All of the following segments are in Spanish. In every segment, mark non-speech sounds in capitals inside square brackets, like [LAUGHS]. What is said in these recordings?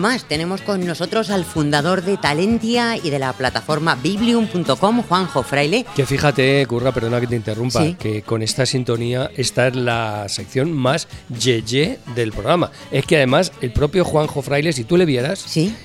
más tenemos con nosotros al fundador de Talentia y de la plataforma biblium.com, Juanjo Fraile. Que fíjate, Curra, perdona que te interrumpa, que con esta sintonía esta es la sección más yeye del programa. Es que además el propio Juanjo Fraile, si tú le vieras,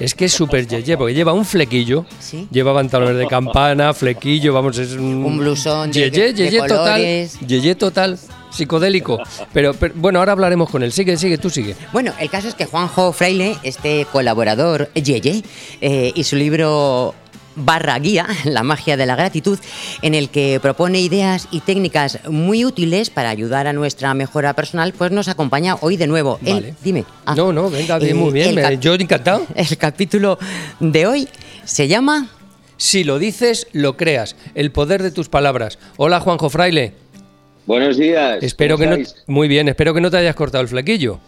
es que es súper yeye, porque lleva un flequillo, lleva pantalones de campana, flequillo, vamos, es un, un blusón de, yeye, yeye total, yeye total psicodélico. Pero, bueno, ahora hablaremos con él. Sigue, sigue, tú sigue. Bueno, el caso es que Juanjo Fraile, este colaborador Yeye, eh, y su libro barra guía, [LAUGHS] La magia de la gratitud, en el que propone ideas y técnicas muy útiles para ayudar a nuestra mejora personal, pues nos acompaña hoy de nuevo. Él, dime. Ah, no, no, venga, bien, muy bien, yo encantado. [LAUGHS] El capítulo de hoy se llama... Si lo dices, lo creas. El poder de tus palabras. Hola, Juanjo Fraile. Buenos días. Espero que no, muy bien, espero que no te hayas cortado el flequillo.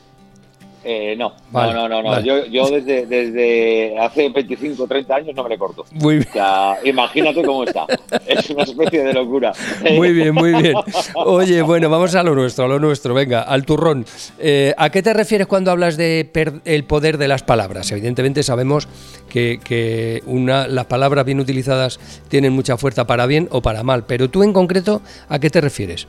Eh, no, no, no, no, Yo, yo desde, desde hace 25 o 30 años no me le corto. Muy bien. O sea, imagínate cómo está. [LAUGHS] Es una especie de locura. Muy bien, muy bien. [LAUGHS] Oye, bueno, vamos a lo nuestro, a lo nuestro. Venga, al turrón. Eh, ¿A qué te refieres cuando hablas de el poder de las palabras? Evidentemente sabemos que, que una, las palabras bien utilizadas tienen mucha fuerza para bien o para mal, pero tú en concreto, ¿a qué te refieres?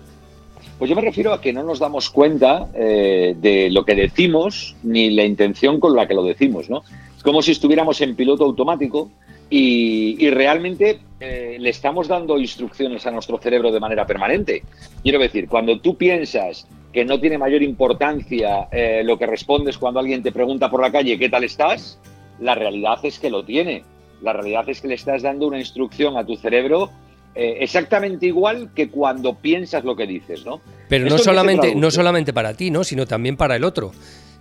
Pues yo me refiero a que no nos damos cuenta eh, de lo que decimos ni la intención con la que lo decimos, ¿no? Es como si estuviéramos en piloto automático y, realmente eh, le estamos dando instrucciones a nuestro cerebro de manera permanente. Quiero decir, cuando tú piensas que no tiene mayor importancia eh, lo que respondes cuando alguien te pregunta por la calle qué tal estás, la realidad es que lo tiene. La realidad es que le estás dando una instrucción a tu cerebro eh, exactamente igual que cuando piensas lo que dices, ¿no? Pero no solamente, no solamente para ti, ¿no? Sino también para el otro.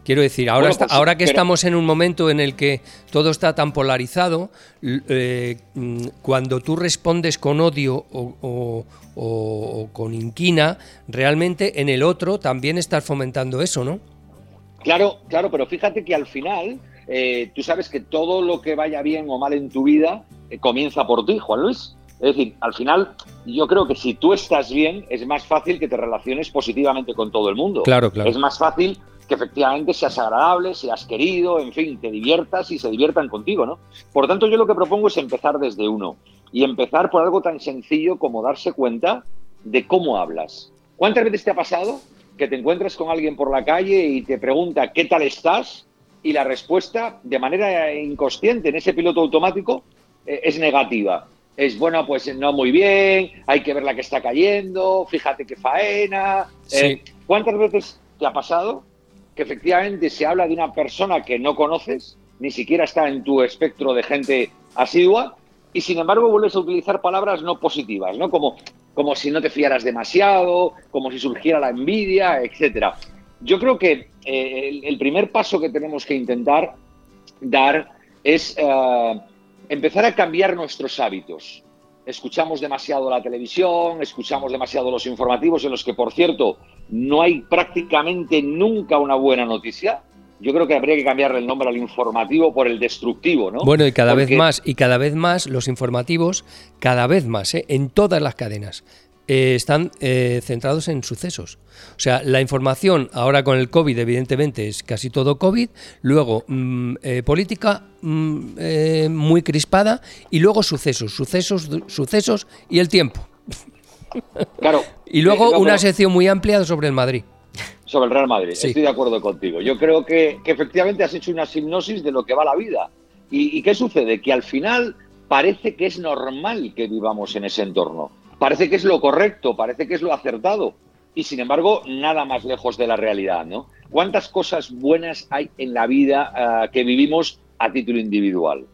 Quiero decir, ahora, pues ahora que estamos en un momento en el que todo está tan polarizado, eh, mm, cuando tú respondes con odio o, con inquina, realmente en el otro también estás fomentando eso, ¿no? Claro, claro, pero fíjate que al final eh, tú sabes que todo lo que vaya bien o mal en tu vida comienza por ti, Juan Luis. Es decir, al final, yo creo que si tú estás bien, es más fácil que te relaciones positivamente con todo el mundo. Claro, claro. Es más fácil que efectivamente seas agradable, seas querido, en fin, te diviertas y se diviertan contigo, ¿no? Por tanto, yo lo que propongo es empezar desde uno y empezar por algo tan sencillo como darse cuenta de cómo hablas. ¿Cuántas veces te ha pasado que te encuentras con alguien por la calle y te pregunta qué tal estás? Y la respuesta, de manera inconsciente, en ese piloto automático, eh, es negativa es bueno, pues no muy bien, hay que ver la que está cayendo, fíjate qué faena. Eh, ¿Cuántas veces te ha pasado que efectivamente se habla de una persona que no conoces, ni siquiera está en tu espectro de gente asidua, y sin embargo vuelves a utilizar palabras no positivas, ¿no? Como, como si no te fiaras demasiado, como si surgiera la envidia, etcétera. Yo creo que eh, el, primer paso que tenemos que intentar dar es eh, empezar a cambiar nuestros hábitos. Escuchamos demasiado la televisión, escuchamos demasiado los informativos, en los que, por cierto, no hay prácticamente nunca una buena noticia. Yo creo que habría que cambiarle el nombre al informativo por el destructivo, ¿no? Bueno, y cada vez más, y cada vez más los informativos, cada vez más, ¿eh? en todas las cadenas. Eh, están eh, centrados en sucesos. O sea, la información ahora con el COVID, evidentemente, es casi todo COVID, luego mm, eh, política mm, muy crispada y luego sucesos, sucesos, sucesos y el tiempo. Claro. [LAUGHS] y luego una sección muy amplia sobre el Madrid. Sobre el Real Madrid, estoy de acuerdo contigo. Yo creo que, efectivamente has hecho una hipnosis de lo que va la vida. ¿Y qué sucede? Que al final parece que es normal que vivamos en ese entorno parece que es lo correcto, parece que es lo acertado. Y sin embargo, nada más lejos de la realidad, ¿no? ¿Cuántas cosas buenas hay en la vida ah, que vivimos a título individual?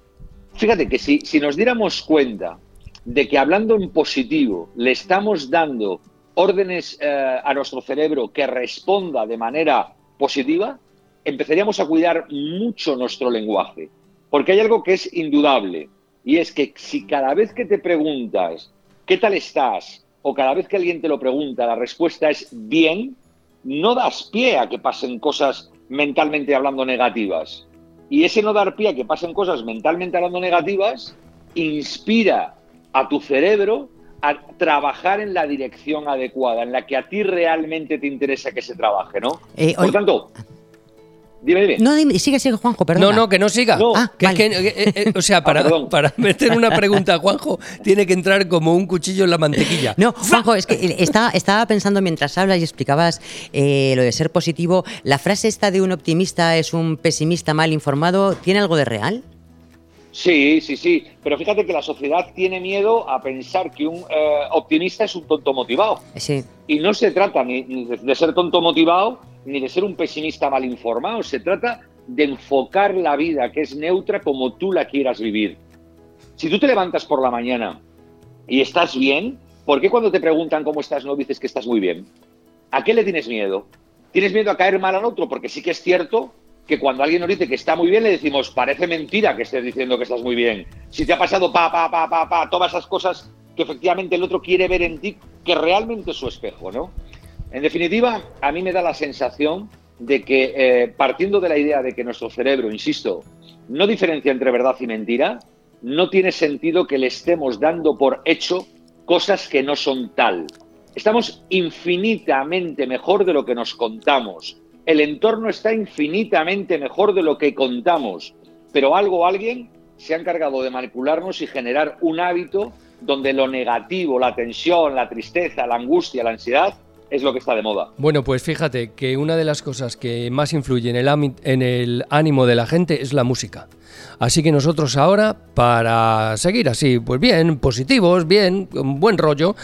Fíjate que si, si nos diéramos cuenta de que hablando en positivo le estamos dando órdenes eh, a nuestro cerebro que responda de manera positiva, empezaríamos a cuidar mucho nuestro lenguaje. Porque hay algo que es indudable, y es que si cada vez que te preguntas ¿qué tal estás? O cada vez que alguien te lo pregunta, la respuesta es bien, no das pie a que pasen cosas mentalmente hablando negativas. Y ese no dar pie a que pasen cosas mentalmente hablando negativas inspira a tu cerebro a trabajar en la dirección adecuada, en la que a ti realmente te interesa que se trabaje, ¿no? Eh, Por tanto, Dime, dime. No, dime, sigue, sigue, Juanjo, perdón. No, no, que no siga. No. Ah, Que- vale. que- eh, eh, o sea, para, perdón. [LAUGHS] para meter una pregunta a Juanjo, tiene que entrar como un cuchillo en la mantequilla. No, Juanjo, es que estaba, estaba pensando mientras hablas y explicabas eh, lo de ser positivo. ¿La frase esta de un optimista es un pesimista mal informado tiene algo de real? Sí, sí, sí. Pero fíjate que la sociedad tiene miedo a pensar que un eh, optimista es un tonto motivado. Sí. Y no se trata ni, de ser tonto motivado ni de ser un pesimista mal informado. Se trata de enfocar la vida, que es neutra, como tú la quieras vivir. Si tú te levantas por la mañana y estás bien, ¿por qué cuando te preguntan cómo estás no dices que estás muy bien? ¿A qué le tienes miedo? ¿Tienes miedo a caer mal al otro? Porque sí que es cierto que cuando alguien nos dice que está muy bien, le decimos, parece mentira que estés diciendo que estás muy bien. Si te ha pasado pa, pa, pa, pa, pa, todas esas cosas que efectivamente el otro quiere ver en ti, que realmente es su espejo, ¿no? En definitiva, a mí me da la sensación de que, eh, partiendo de la idea de que nuestro cerebro, insisto, no diferencia entre verdad y mentira, no tiene sentido que le estemos dando por hecho cosas que no son tal. Estamos infinitamente mejor de lo que nos contamos. El entorno está infinitamente mejor de lo que contamos. Pero algo o alguien se ha encargado de manipularnos y generar un hábito donde lo negativo, la tensión, la tristeza, la angustia, la ansiedad es lo que está de moda. Bueno, pues fíjate que una de las cosas que más influye en el, ánimo de la gente es la música. Así que nosotros ahora, para seguir así, pues bien, positivos, bien, buen rollo,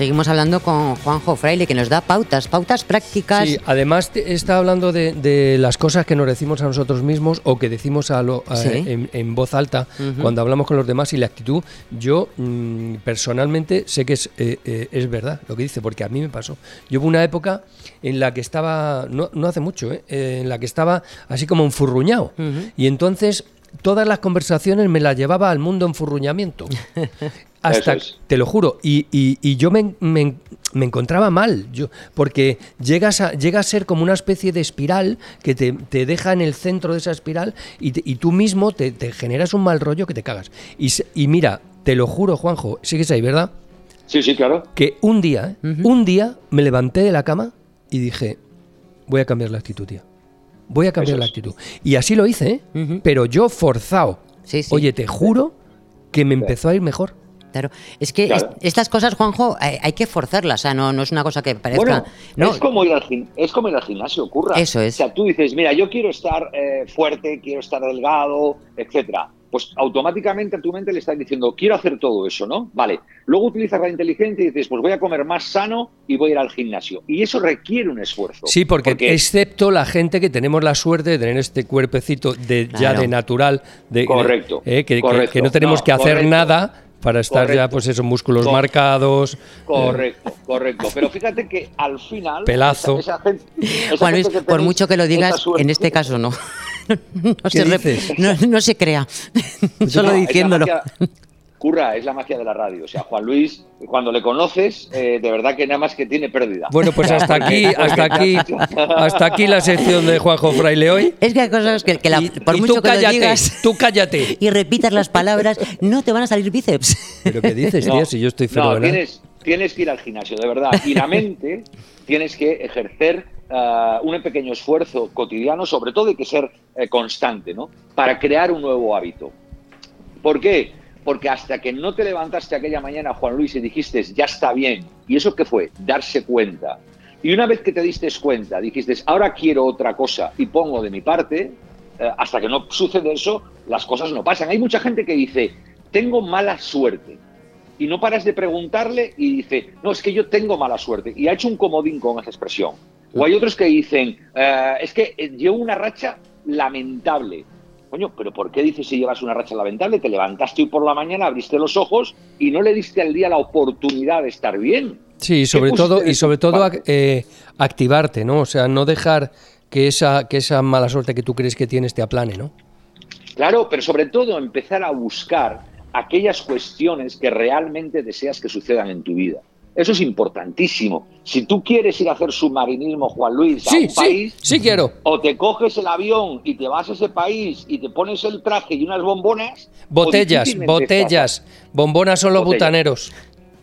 Seguimos hablando con Juanjo Fraile, que nos da pautas, pautas prácticas. Sí, además está hablando de, de las cosas que nos decimos a nosotros mismos o que decimos a lo- a- Sí. en, en voz alta cuando hablamos con los demás y la actitud. Yo mm, personalmente sé que es, eh, eh, es verdad lo que dice, porque a mí me pasó. Yo hubo una época en la que estaba, no, no hace mucho, eh, en la que estaba así como enfurruñado. Ujú. Y entonces todas las conversaciones me las llevaba al mundo enfurruñamiento. [LAUGHS] Hasta, es. te lo juro, y, y- y yo me, me- me encontraba mal, yo, porque llegas a, llega a ser como una especie de espiral que te, te deja en el centro de esa espiral y, te- y tú mismo te, te generas un mal rollo que te cagas. Y, y mira, te lo juro, Juanjo, sigues ahí, ¿verdad? Sí, sí, claro. Que un día, ¿eh? Un día me levanté de la cama y dije, voy a cambiar la actitud, tía. Voy a cambiar Eso la es. actitud. Y así lo hice, ¿eh? Pero yo forzado. Sí, sí. Oye, te juro que me empezó a ir mejor. Claro, es que Claro. estas cosas, Juanjo, hay, hay que forzarlas, o sea, no, no es una cosa que parezca... Bueno, no, es, como ir al gim- es como ir al gimnasio, ocurra. Eso es. O sea, tú dices, mira, yo quiero estar eh, fuerte, quiero estar delgado, etcétera. Pues automáticamente a tu mente le estás diciendo, quiero hacer todo eso, ¿no? Vale. Luego utilizas la inteligencia y dices, pues voy a comer más sano y voy a ir al gimnasio. Y eso requiere un esfuerzo. Sí, porque, excepto la gente que tenemos la suerte de tener este cuerpecito de, ya de natural, de, Correcto, eh, que, que- correcto. que no tenemos No, que hacer correcto. nada para estar ya, pues esos músculos Cor- marcados. eh, Correcto, correcto. Pero fíjate que al final. Pelazo. esa- esa gente- esa Juan Luis, gente que por tenéis mucho que lo digas, en este caso no. [LAUGHS] no, se, no, no se crea, solo No, es la diciéndolo. Curra, es la magia de la radio. O sea, Juan Luis, cuando le conoces, eh, de verdad que nada más que tiene pérdida. Bueno, pues hasta aquí, [LAUGHS] hasta aquí, hasta aquí la sección de Juanjo Fraile hoy. Es que hay cosas que, que la- Y- por y mucho tú que lo cállate, digas tú cállate. [LAUGHS] y repitas las palabras, no te van a salir bíceps. ¿Pero qué dices, No, tío? Si yo estoy no, fenomenal. tienes, tienes que ir al gimnasio, de verdad. Y la mente tienes que ejercer ah, un pequeño esfuerzo cotidiano, sobre todo hay que ser eh, constante, ¿no? Para crear un nuevo hábito. ¿Por qué? Porque hasta que no te levantaste aquella mañana, Juan Luis, y dijiste, ya está bien. ¿Y eso qué fue? Darse cuenta. Y una vez que te diste cuenta, dijiste, ahora quiero otra cosa y pongo de mi parte, eh, hasta que no sucede eso, las cosas no pasan. Hay mucha gente que dice, tengo mala suerte. Y no paras de preguntarle y dice, no, es que yo tengo mala suerte. Y ha hecho un comodín con esa expresión. O hay otros que dicen, "Eh, es que eh, llevo una racha lamentable. Coño, pero ¿por qué dices si llevas una racha lamentable? Te levantaste hoy por la mañana, abriste los ojos y no le diste al día la oportunidad de estar bien. Sí, ¿Qué sobre todo, y sobre todo ac- eh, activarte, ¿no? O sea, no dejar que esa, que esa mala suerte que tú crees que tienes te aplane, ¿no? Claro, pero sobre todo empezar a buscar aquellas cuestiones que realmente deseas que sucedan en tu vida. Eso es importantísimo. Si tú quieres ir a hacer submarinismo, Juan Luis, a Sí, un sí, país, sí quiero. o te coges el avión y te vas a ese país y te pones el traje y unas bombonas. Botellas, botellas, bombonas son los Botellas. butaneros.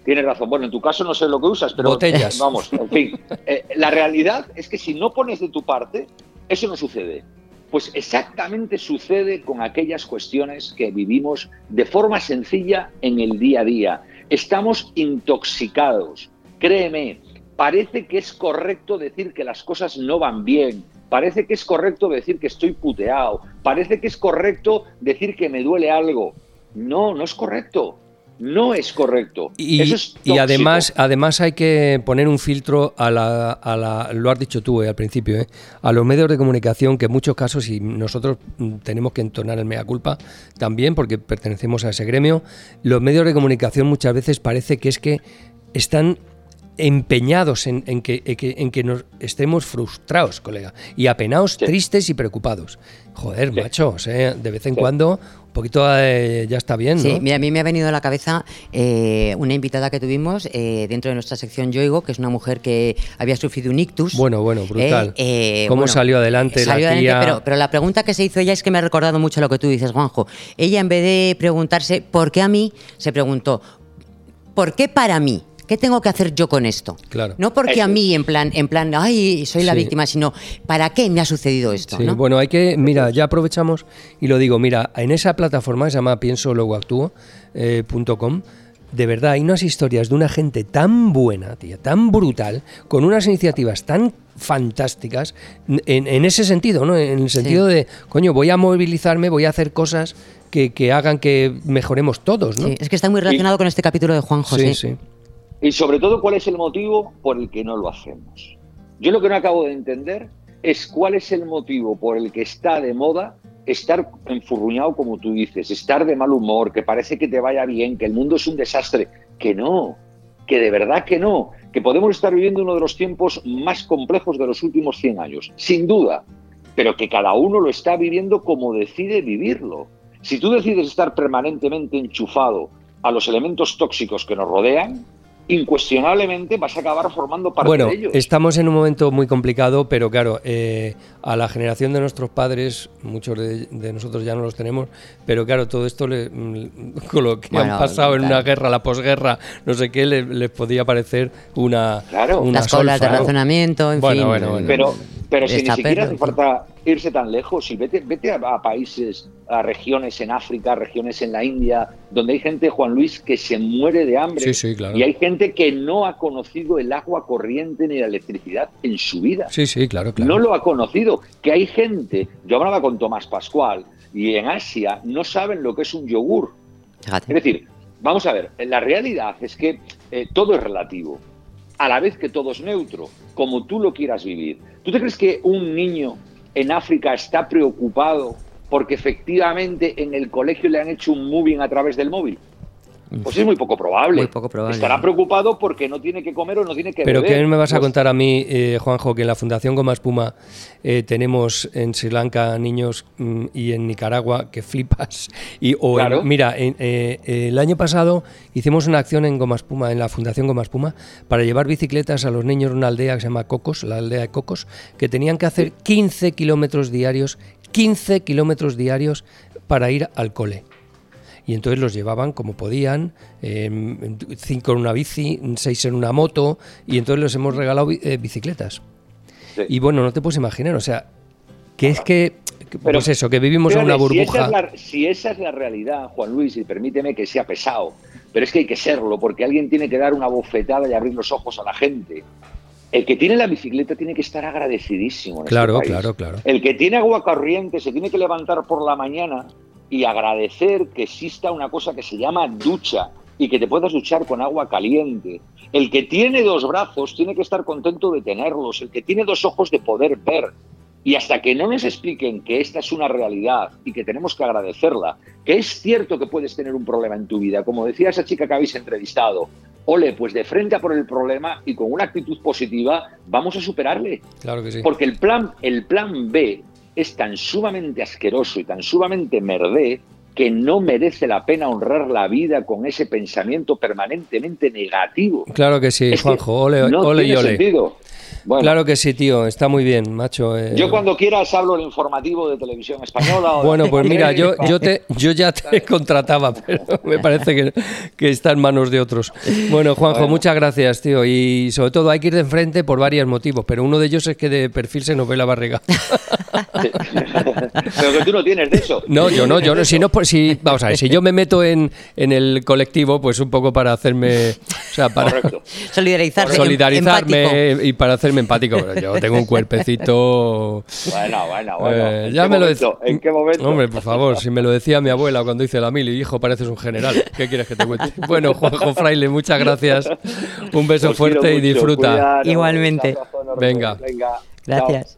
Tienes razón. Bueno, en tu caso no sé lo que usas, pero Botellas. [LAUGHS] vamos, en fin. Eh, la realidad es que si no pones de tu parte, eso no sucede. Pues exactamente sucede con aquellas cuestiones que vivimos de forma sencilla en el día a día. Estamos intoxicados. Créeme, parece que es correcto decir que las cosas no van bien. Parece que es correcto decir que estoy puteado. Parece que es correcto decir que me duele algo. No, no es correcto no es correcto. Y, y además, además hay que poner un filtro a la, a la lo has dicho tú eh, al principio, eh, a los medios de comunicación que en muchos casos, y nosotros mm, tenemos que entonar el mea culpa también porque pertenecemos a ese gremio, los medios de comunicación muchas veces parece que es que están empeñados en, que, en, que, nos estemos frustrados, colega, y apenados, tristes y preocupados. Joder, macho, de vez en cuando un poquito eh, ya está bien. ¿no? Sí, mira, a mí me ha venido a la cabeza eh, una invitada que tuvimos eh, dentro de nuestra sección Yoigo, que es una mujer que había sufrido un ictus. Bueno, bueno, brutal. ¿Cómo salió adelante la tía? pero, pero, la pregunta que se hizo ella es que me ha recordado mucho lo que tú dices, Juanjo. Ella, en vez de preguntarse por qué a mí, se preguntó, ¿por qué para mí? ¿Qué tengo que hacer yo con esto? Claro. No porque a mí, en plan, en plan, ay, soy la víctima, sino ¿para qué me ha sucedido esto? Sí, bueno, hay que, mira, ya aprovechamos y lo digo, mira, en esa plataforma que se llama pienso luego actúo, eh, de verdad hay unas historias de una gente tan buena, tía, tan brutal, con unas iniciativas tan fantásticas en, ese sentido, ¿no? En el sentido de, coño, voy a movilizarme, voy a hacer cosas que, hagan que mejoremos todos, ¿no? Sí, es que está muy relacionado con este capítulo de Juan José. Sí, sí. Y sobre todo, ¿cuál es el motivo por el que no lo hacemos? Yo lo que no acabo de entender es cuál es el motivo por el que está de moda estar enfurruñado, como tú dices, estar de mal humor, que parece que te vaya bien, que el mundo es un desastre. Que no, que de verdad que no, que podemos estar viviendo uno de los tiempos más complejos de los últimos 100 años, sin duda, pero que cada uno lo está viviendo como decide vivirlo. Si tú decides estar permanentemente enchufado a los elementos tóxicos que nos rodean, incuestionablemente vas a acabar formando parte de ellos. Estamos en un momento muy complicado, pero claro, eh, a la generación de nuestros padres, muchos de, nosotros ya no los tenemos, pero claro, todo esto le, mm, [LAUGHS] con lo que han pasado en una guerra, la posguerra, no sé qué, les, podía parecer una. Claro, las colas de razonamiento, en fin. pero, pero si ni siquiera hace falta irse tan lejos, y vete, vete a, países, a regiones en África, regiones en la India, donde hay gente, Juan Luis, que se muere de hambre. Y hay gente que no ha conocido el agua corriente ni la electricidad en su vida. Sí, sí, claro, claro. No lo ha conocido. Que hay gente, yo hablaba con Tomás Pascual, y en Asia no saben lo que es un yogur. Es decir, vamos a ver, la realidad es que eh, todo es relativo a la vez que todo es neutro, como tú lo quieras vivir. ¿Tú te crees que un niño en África está preocupado porque efectivamente en el colegio le han hecho un moving a través del móvil? Pues es muy poco probable. Muy poco probable. Estará preocupado porque no tiene que comer o no tiene que Pero beber. ¿qué me vas a pues contar a mí, eh, Juanjo, que en la Fundación Goma Espuma eh, tenemos en Sri Lanka niños mm, y en Nicaragua que flipas? [LAUGHS] Y, o mira, eh, el año pasado hicimos una acción en Goma Espuma, en la Fundación Goma Espuma, para llevar bicicletas a los niños de una aldea que se llama Cocos, la aldea de Cocos, que tenían que hacer 15 kilómetros diarios, 15 kilómetros diarios para ir al cole y entonces los llevaban como podían, cinco en una bici, seis en una moto, y entonces les hemos regalado eh, bicicletas. Y bueno, no te puedes imaginar, o sea, que es que, pues eso, que vivimos en una burbuja. Si esa, es la, realidad, Juan Luis, y permíteme que sea pesado, pero es que hay que serlo, porque alguien tiene que dar una bofetada y abrir los ojos a la gente. El que tiene la bicicleta tiene que estar agradecidísimo. Este claro, claro, claro. El que tiene agua corriente se tiene que levantar por la mañana y agradecer que exista una cosa que se llama ducha y que te puedas duchar con agua caliente. El que tiene dos brazos tiene que estar contento de tenerlos, el que tiene dos ojos de poder ver. Y hasta que no nos expliquen que esta es una realidad y que tenemos que agradecerla, que es cierto que puedes tener un problema en tu vida, como decía esa chica que habéis entrevistado, ole, pues de frente a por el problema y con una actitud positiva vamos a superarle. Claro que sí. Porque el plan, el plan B es tan sumamente asqueroso y tan sumamente merdé que no merece la pena honrar la vida con ese pensamiento permanentemente negativo. Claro que sí, Juanjo, ole, ole y ole. Claro que sí, tío, está muy bien, macho. eh. Yo cuando quieras hablo el informativo de televisión española. bueno, pues mira, yo, yo, te, yo ya te [LAUGHS] contrataba, pero me parece que, que, está en manos de otros. Bueno, Juanjo, muchas gracias, tío. Y sobre todo hay que ir de enfrente por varios motivos, pero uno de ellos es que de perfil se nos ve la barriga. [LAUGHS] [LAUGHS] pero que tú no tienes de eso. No, yo no, yo no. Si no, pues si, vamos a ver, si yo me meto en, en el colectivo, pues un poco para hacerme, o sea, para [LAUGHS] solidarizarme, solidarizarme y para hacerme empático, pero yo tengo un cuerpecito. Bueno, bueno, bueno. Eh, ya me momento? lo ¿En qué momento? Hombre, por favor, si me lo decía mi abuela cuando hice la mili, hijo, pareces un general. ¿Qué quieres que te cuente? Bueno, Juanjo Fraile, muchas gracias. Un beso fuerte y disfruta. Igualmente. Venga. Venga. Gracias.